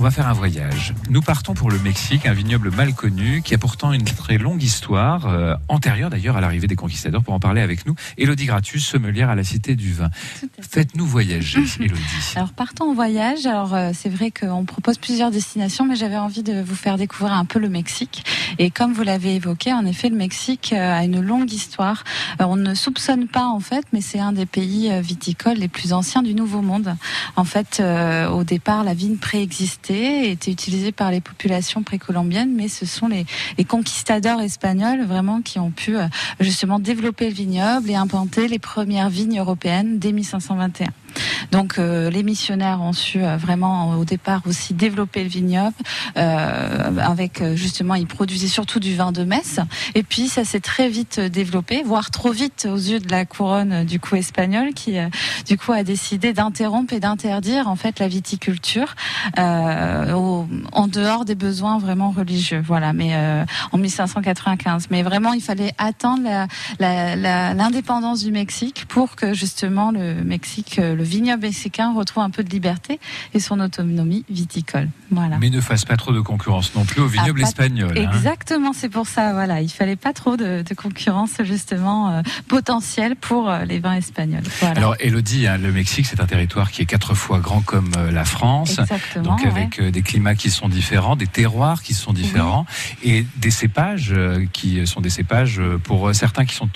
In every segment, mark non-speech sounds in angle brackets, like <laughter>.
on va faire un voyage. Nous partons pour le Mexique, un vignoble mal connu qui a pourtant une très longue histoire, euh, antérieure d'ailleurs à l'arrivée des conquistadors. Pour en parler avec nous, Elodie Gratus, sommelière à la Cité du Vin. Faites-nous voyager, <laughs> Elodie. Alors partons en voyage. Alors euh, c'est vrai qu'on propose plusieurs destinations, mais j'avais envie de vous faire découvrir un peu le Mexique. Et comme vous l'avez évoqué, en effet, le Mexique euh, a une longue histoire. On ne soupçonne pas en fait, mais c'est un des pays viticoles les plus anciens du Nouveau Monde. En fait, euh, au départ, la vigne préexistait, était utilisée par les populations précolombiennes, mais ce sont les, les conquistadors espagnols vraiment qui ont pu euh, justement développer le vignoble et implanter les premières vignes européennes dès 1521. Donc euh, les missionnaires ont su euh, vraiment au départ aussi développer le vignoble euh, avec euh, justement ils produisaient surtout du vin de messe. Et puis ça s'est très vite euh, développé voire trop vite aux yeux de la couronne euh, du coup espagnole qui du coup a décidé d'interrompre et d'interdire en fait la viticulture au- en dehors des besoins vraiment religieux. Voilà mais en 1595 mais vraiment il fallait attendre l'indépendance du Mexique pour que justement le Mexique, le vignoble mexicain retrouve un peu de liberté et son autonomie viticole. Voilà. Mais ne fasse pas trop de concurrence non plus au vignoble Ah, espagnol. hein. Exactement, c'est pour ça. Voilà, il fallait pas trop de, de concurrence justement euh, potentielle pour euh, les vins espagnols. Voilà. Alors, Elodie, hein, le Mexique, c'est un territoire qui est quatre fois grand comme euh, la France. Exactement. Donc avec des climats qui sont différents, des terroirs qui sont différents et des cépages qui sont des cépages pour certains qui sont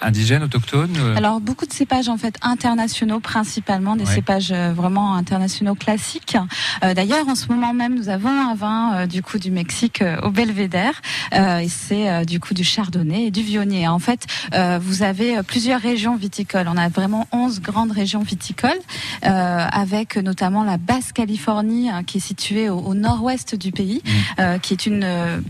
indigènes, autochtones. Alors beaucoup de cépages en fait internationaux principalement des Ouais. cépages euh, vraiment internationaux classiques. Euh, D'ailleurs en ce moment même nous avons un vin euh, du coup du Mexique au Belvédère et c'est du coup du chardonnay et du viognier. En fait vous avez plusieurs régions viticoles. On a vraiment 11 grandes régions viticoles avec notamment la basse Californie hein, qui est située au, au nord-ouest du pays, Mm. euh, qui est une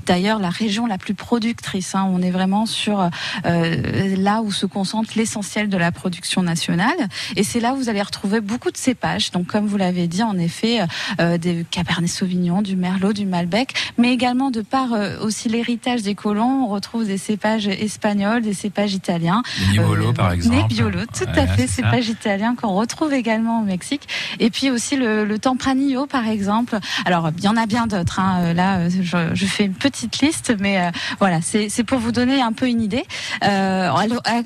d'ailleurs la région la plus productrice. hein. On est vraiment sur là où se concentre l'essentiel de la production nationale. Et c'est là où vous allez retrouver beaucoup de cépages. Donc, comme vous l'avez dit, en effet, euh, des Cabernet Sauvignon, du Merlot, du Malbec, mais également de par euh, aussi l'héritage des colons, on retrouve des cépages espagnols, des cépages italiens. les Nebbiolo, Euh, par exemple. Nebbiolo, tout à fait, c'est ça. cépage italien qu'on retrouve également au Mexique. Et puis aussi le, le Tempranillo, par exemple. Alors, il y en a bien d'autres. hein. Euh, Là, euh, je, je fais une petite liste, mais euh, voilà, c'est pour vous donner un peu une idée. Euh,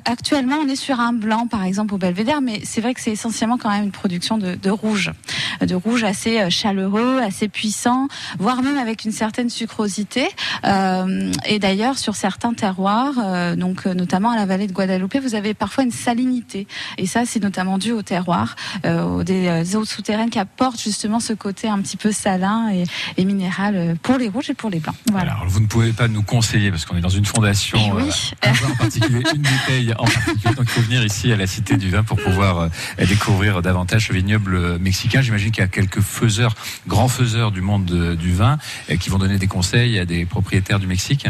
actuellement, on est sur un blanc, par exemple, au Belvédère, mais c'est vrai que c'est essentiellement quand même une production de, de rouge, de rouge assez euh, chaleureux, assez puissant, voire même avec une certaine sucrosité. Euh, et d'ailleurs, sur certains terroirs, euh, donc notamment à la vallée de Guadalupe, vous avez parfois une salinité. Et ça, c'est notamment dû au terroir, euh, aux des euh, eaux souterraines qui apportent justement ce côté un petit peu salin et, et minéral pour les rouges et pour les blancs. Voilà. Alors, vous ne pouvez pas nous conseiller parce qu'on est dans une fondation. Eh oui. un en particulier, une bouteille en particulier. Donc, il faut venir ici à la Cité du Vin pour pouvoir découvrir davantage ce vignoble mexicain. J'imagine qu'il y a quelques faiseurs, grands faiseurs du monde euh, du vin, qui vont donner des conseils à des propriétaires du Mexique.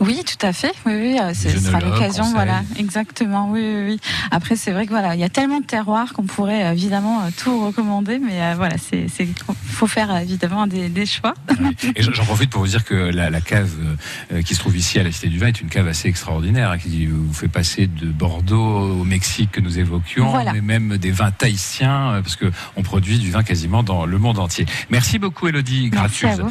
Oui, tout à fait. Oui, oui, euh, ce sera l'occasion. Voilà, exactement. Oui, oui, oui. Après, c'est vrai que voilà, il y a tellement de terroirs qu'on pourrait euh, évidemment euh, tout recommander, mais euh, voilà, c'est, faut faire évidemment des, des choix. Ouais. <laughs> Et j'en profite pour vous dire que la, la cave qui se trouve ici à la Cité du Vin est une cave assez extraordinaire, hein, qui vous fait passer de Bordeaux au Mexique que nous évoquions, Voilà. mais même des vins tahitiens, parce que on produit du vin quasiment dans le monde entier. Merci beaucoup, Elodie vous.